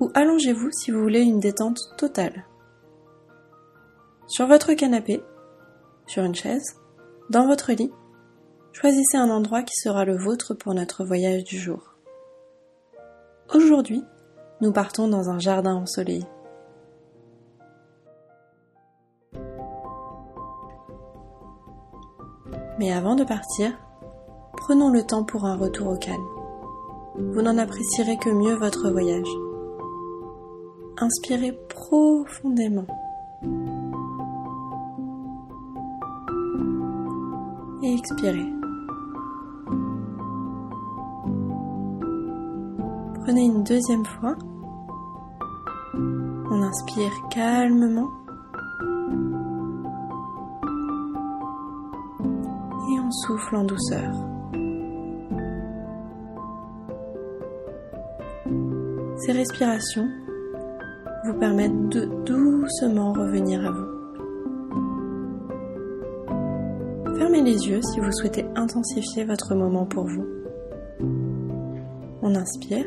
ou allongez-vous si vous voulez une détente totale. Sur votre canapé, sur une chaise, dans votre lit, choisissez un endroit qui sera le vôtre pour notre voyage du jour. Aujourd'hui, nous partons dans un jardin ensoleillé. Mais avant de partir, prenons le temps pour un retour au calme. Vous n'en apprécierez que mieux votre voyage. Inspirez profondément. Et expirez. Prenez une deuxième fois. On inspire calmement. Et on souffle en douceur. Ces respirations vous permettent de doucement revenir à vous. Fermez les yeux si vous souhaitez intensifier votre moment pour vous. On inspire.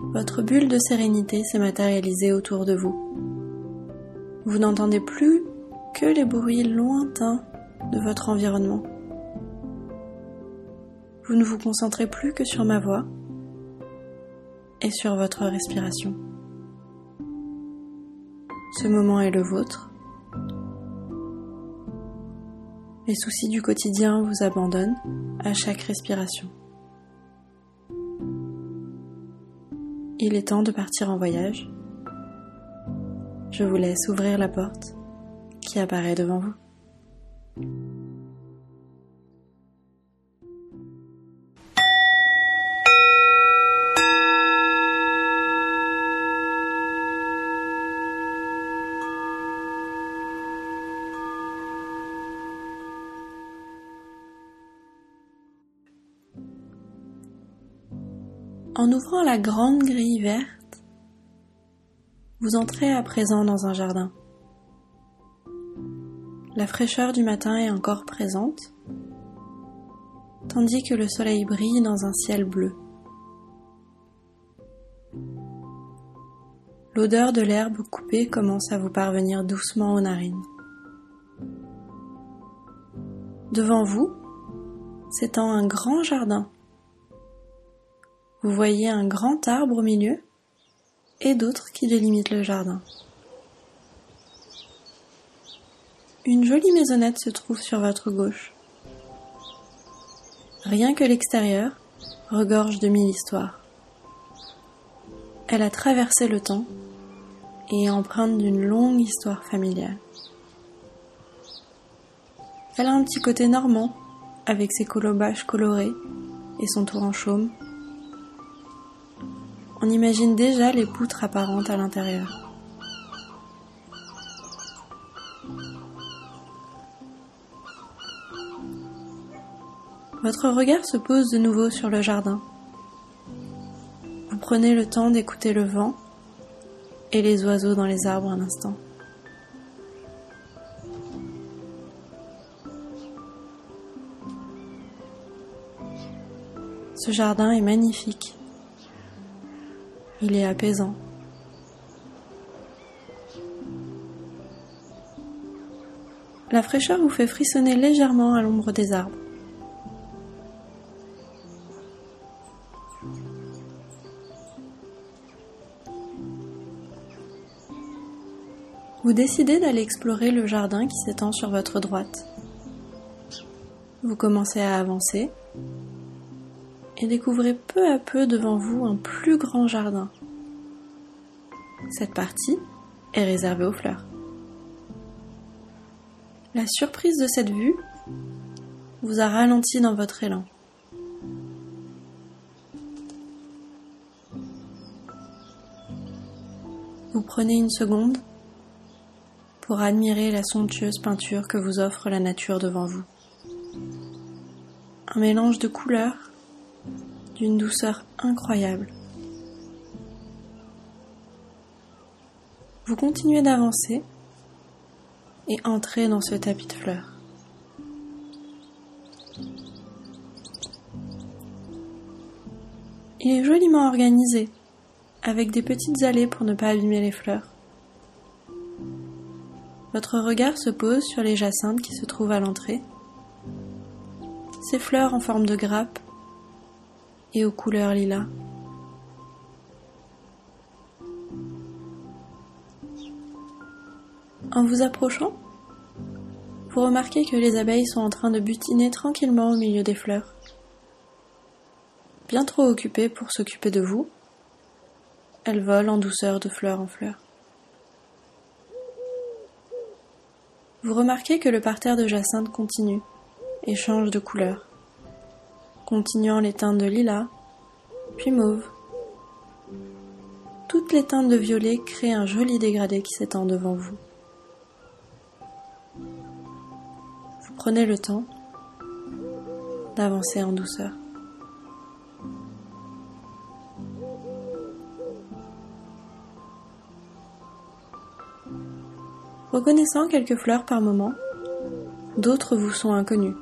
Votre bulle de sérénité s'est matérialisée autour de vous. Vous n'entendez plus que les bruits lointains de votre environnement. Vous ne vous concentrez plus que sur ma voix et sur votre respiration. Ce moment est le vôtre. Les soucis du quotidien vous abandonnent à chaque respiration. Il est temps de partir en voyage. Je vous laisse ouvrir la porte qui apparaît devant vous. En ouvrant la grande grille verte, vous entrez à présent dans un jardin. La fraîcheur du matin est encore présente, tandis que le soleil brille dans un ciel bleu. L'odeur de l'herbe coupée commence à vous parvenir doucement aux narines. Devant vous s'étend un grand jardin. Vous voyez un grand arbre au milieu et d'autres qui délimitent le jardin. Une jolie maisonnette se trouve sur votre gauche. Rien que l'extérieur regorge de mille histoires. Elle a traversé le temps et est empreinte d'une longue histoire familiale. Elle a un petit côté normand avec ses colombages colorés et son tour en chaume. On imagine déjà les poutres apparentes à l'intérieur. Votre regard se pose de nouveau sur le jardin. Vous prenez le temps d'écouter le vent et les oiseaux dans les arbres un instant. Ce jardin est magnifique. Il est apaisant. La fraîcheur vous fait frissonner légèrement à l'ombre des arbres. Vous décidez d'aller explorer le jardin qui s'étend sur votre droite. Vous commencez à avancer et découvrez peu à peu devant vous un plus grand jardin. Cette partie est réservée aux fleurs. La surprise de cette vue vous a ralenti dans votre élan. Vous prenez une seconde pour admirer la somptueuse peinture que vous offre la nature devant vous. Un mélange de couleurs d'une douceur incroyable. Vous continuez d'avancer et entrez dans ce tapis de fleurs. Il est joliment organisé, avec des petites allées pour ne pas abîmer les fleurs. Votre regard se pose sur les jacinthes qui se trouvent à l'entrée. Ces fleurs en forme de grappe et aux couleurs lilas. En vous approchant, vous remarquez que les abeilles sont en train de butiner tranquillement au milieu des fleurs. Bien trop occupées pour s'occuper de vous, elles volent en douceur de fleur en fleur. Vous remarquez que le parterre de jacinthe continue et change de couleur, continuant les teintes de lilas, puis mauve. Toutes les teintes de violet créent un joli dégradé qui s'étend devant vous. Prenez le temps d'avancer en douceur. Reconnaissant quelques fleurs par moment, d'autres vous sont inconnues,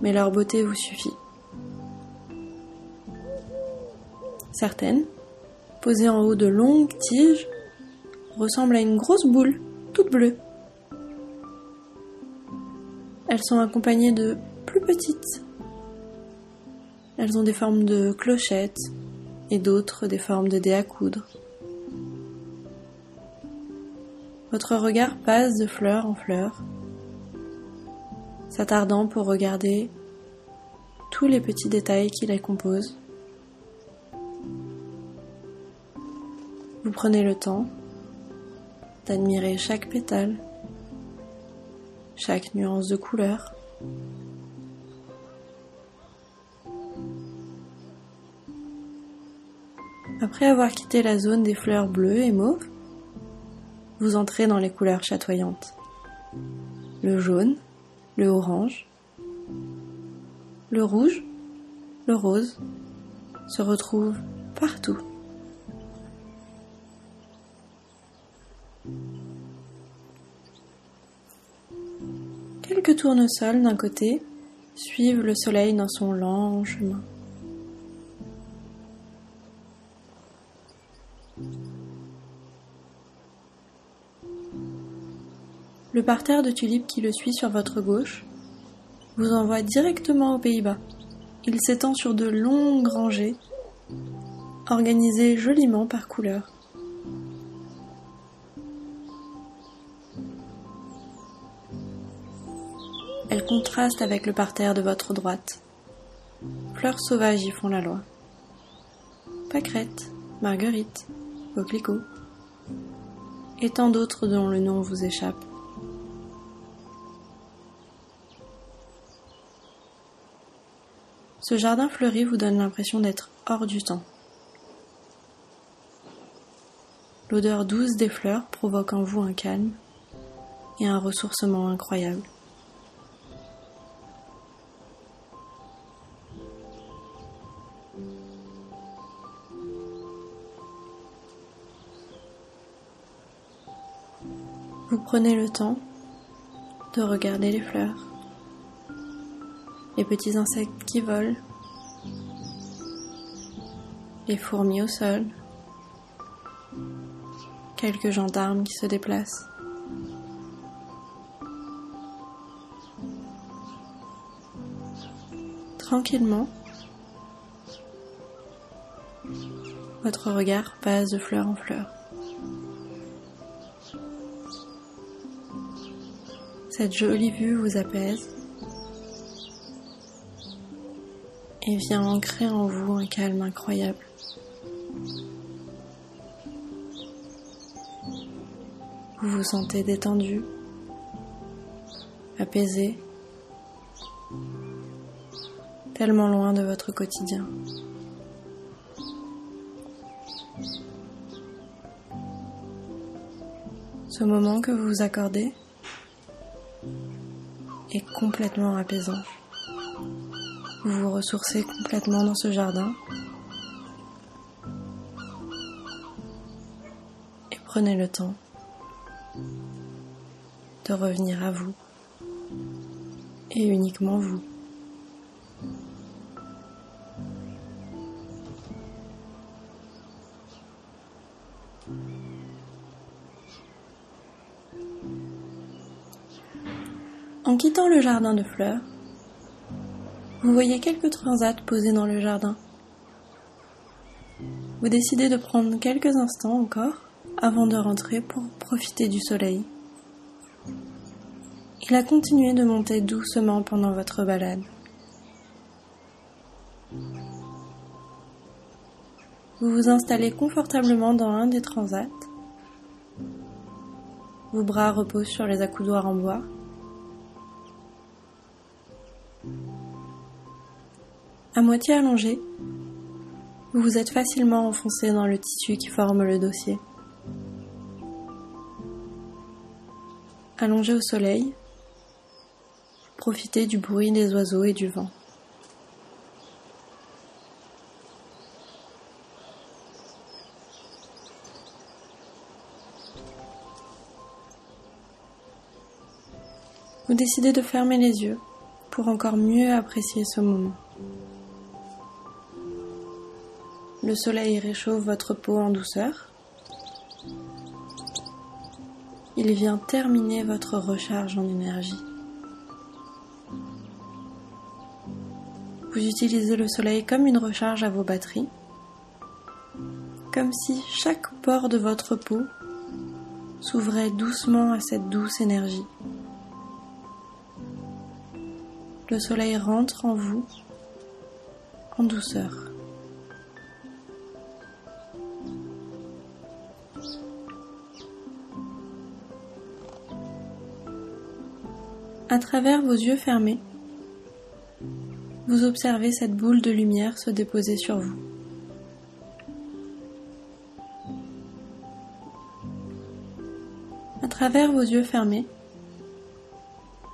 mais leur beauté vous suffit. Certaines, posées en haut de longues tiges, ressemblent à une grosse boule, toute bleue. Elles sont accompagnées de plus petites. Elles ont des formes de clochettes et d'autres des formes de dés à coudre. Votre regard passe de fleur en fleur, s'attardant pour regarder tous les petits détails qui les composent. Vous prenez le temps d'admirer chaque pétale chaque nuance de couleur. Après avoir quitté la zone des fleurs bleues et mauves, vous entrez dans les couleurs chatoyantes. Le jaune, le orange, le rouge, le rose se retrouvent partout. Quelques tournesols d'un côté suivent le soleil dans son lent chemin. Le parterre de tulipes qui le suit sur votre gauche vous envoie directement aux Pays-Bas. Il s'étend sur de longues rangées, organisées joliment par couleur. Elle contraste avec le parterre de votre droite. Fleurs sauvages y font la loi. Pâquerette, marguerite, coquelicot, et tant d'autres dont le nom vous échappe. Ce jardin fleuri vous donne l'impression d'être hors du temps. L'odeur douce des fleurs provoque en vous un calme et un ressourcement incroyable. Vous prenez le temps de regarder les fleurs, les petits insectes qui volent, les fourmis au sol, quelques gendarmes qui se déplacent. Tranquillement, votre regard passe de fleur en fleur. Cette jolie vue vous apaise et vient ancrer en vous un calme incroyable. Vous vous sentez détendu, apaisé tellement loin de votre quotidien. Ce moment que vous vous accordez est complètement apaisant. Vous vous ressourcez complètement dans ce jardin et prenez le temps de revenir à vous et uniquement vous. En quittant le jardin de fleurs, vous voyez quelques transats posés dans le jardin. Vous décidez de prendre quelques instants encore avant de rentrer pour profiter du soleil. Il a continué de monter doucement pendant votre balade. Vous vous installez confortablement dans un des transats. Vos bras reposent sur les accoudoirs en bois À moitié allongé, vous vous êtes facilement enfoncé dans le tissu qui forme le dossier. Allongé au soleil, profitez du bruit des oiseaux et du vent. Vous décidez de fermer les yeux pour encore mieux apprécier ce moment. Le soleil réchauffe votre peau en douceur. Il vient terminer votre recharge en énergie. Vous utilisez le soleil comme une recharge à vos batteries, comme si chaque pore de votre peau s'ouvrait doucement à cette douce énergie. Le soleil rentre en vous en douceur. À travers vos yeux fermés, vous observez cette boule de lumière se déposer sur vous. À travers vos yeux fermés,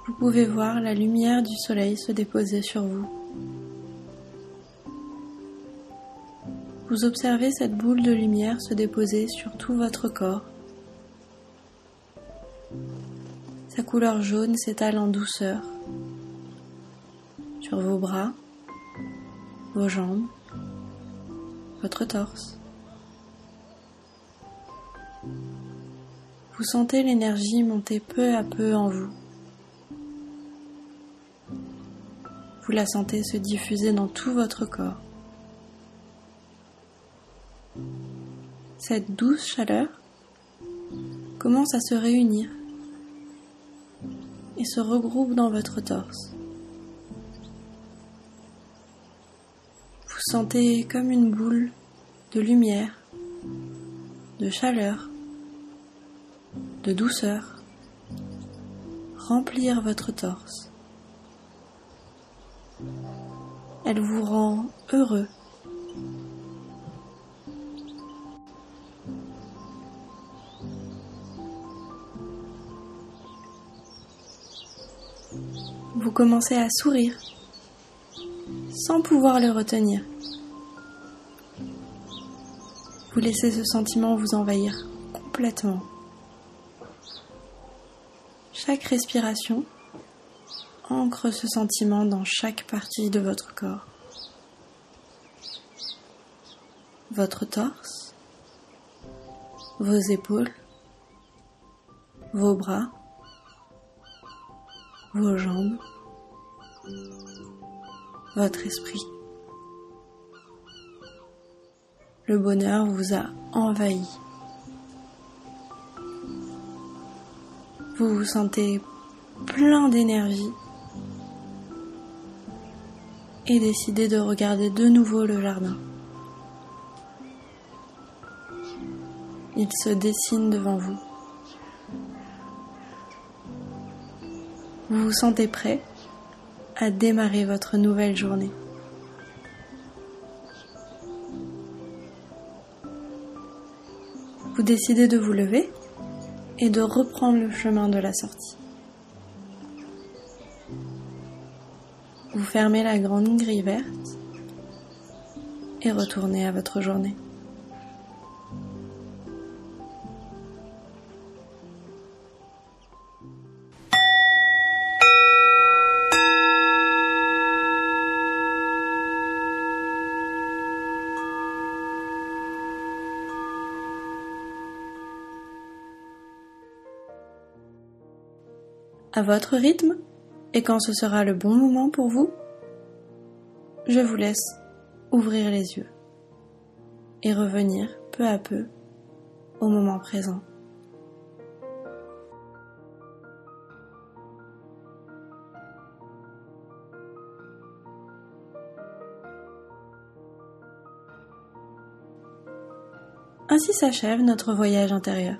vous pouvez voir la lumière du soleil se déposer sur vous. Vous observez cette boule de lumière se déposer sur tout votre corps Sa couleur jaune s'étale en douceur sur vos bras, vos jambes, votre torse. Vous sentez l'énergie monter peu à peu en vous. Vous la sentez se diffuser dans tout votre corps. Cette douce chaleur commence à se réunir et se regroupe dans votre torse. Vous sentez comme une boule de lumière, de chaleur, de douceur remplir votre torse. Elle vous rend heureux vous commencez à sourire sans pouvoir le retenir. Vous laissez ce sentiment vous envahir complètement. Chaque respiration ancre ce sentiment dans chaque partie de votre corps. Votre torse, vos épaules, vos bras, vos jambes, votre esprit. Le bonheur vous a envahi. Vous vous sentez plein d'énergie et décidez de regarder de nouveau le jardin. Il se dessine devant vous. Vous vous sentez prêt à démarrer votre nouvelle journée. Vous décidez de vous lever et de reprendre le chemin de la sortie. Vous fermez la grande grille verte et retournez à votre journée. À votre rythme et quand ce sera le bon moment pour vous, je vous laisse ouvrir les yeux et revenir peu à peu au moment présent. Ainsi s'achève notre voyage intérieur.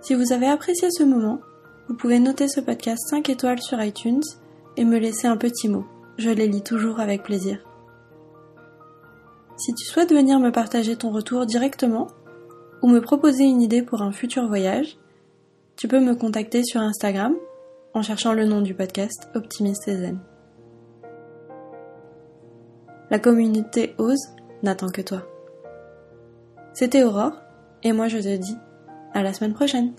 Si vous avez apprécié ce moment, vous pouvez noter ce podcast 5 étoiles sur iTunes et me laisser un petit mot. Je les lis toujours avec plaisir. Si tu souhaites venir me partager ton retour directement ou me proposer une idée pour un futur voyage, tu peux me contacter sur Instagram en cherchant le nom du podcast Optimiste et. La communauté Ose n'attend que toi. C'était Aurore et moi je te dis à la semaine prochaine.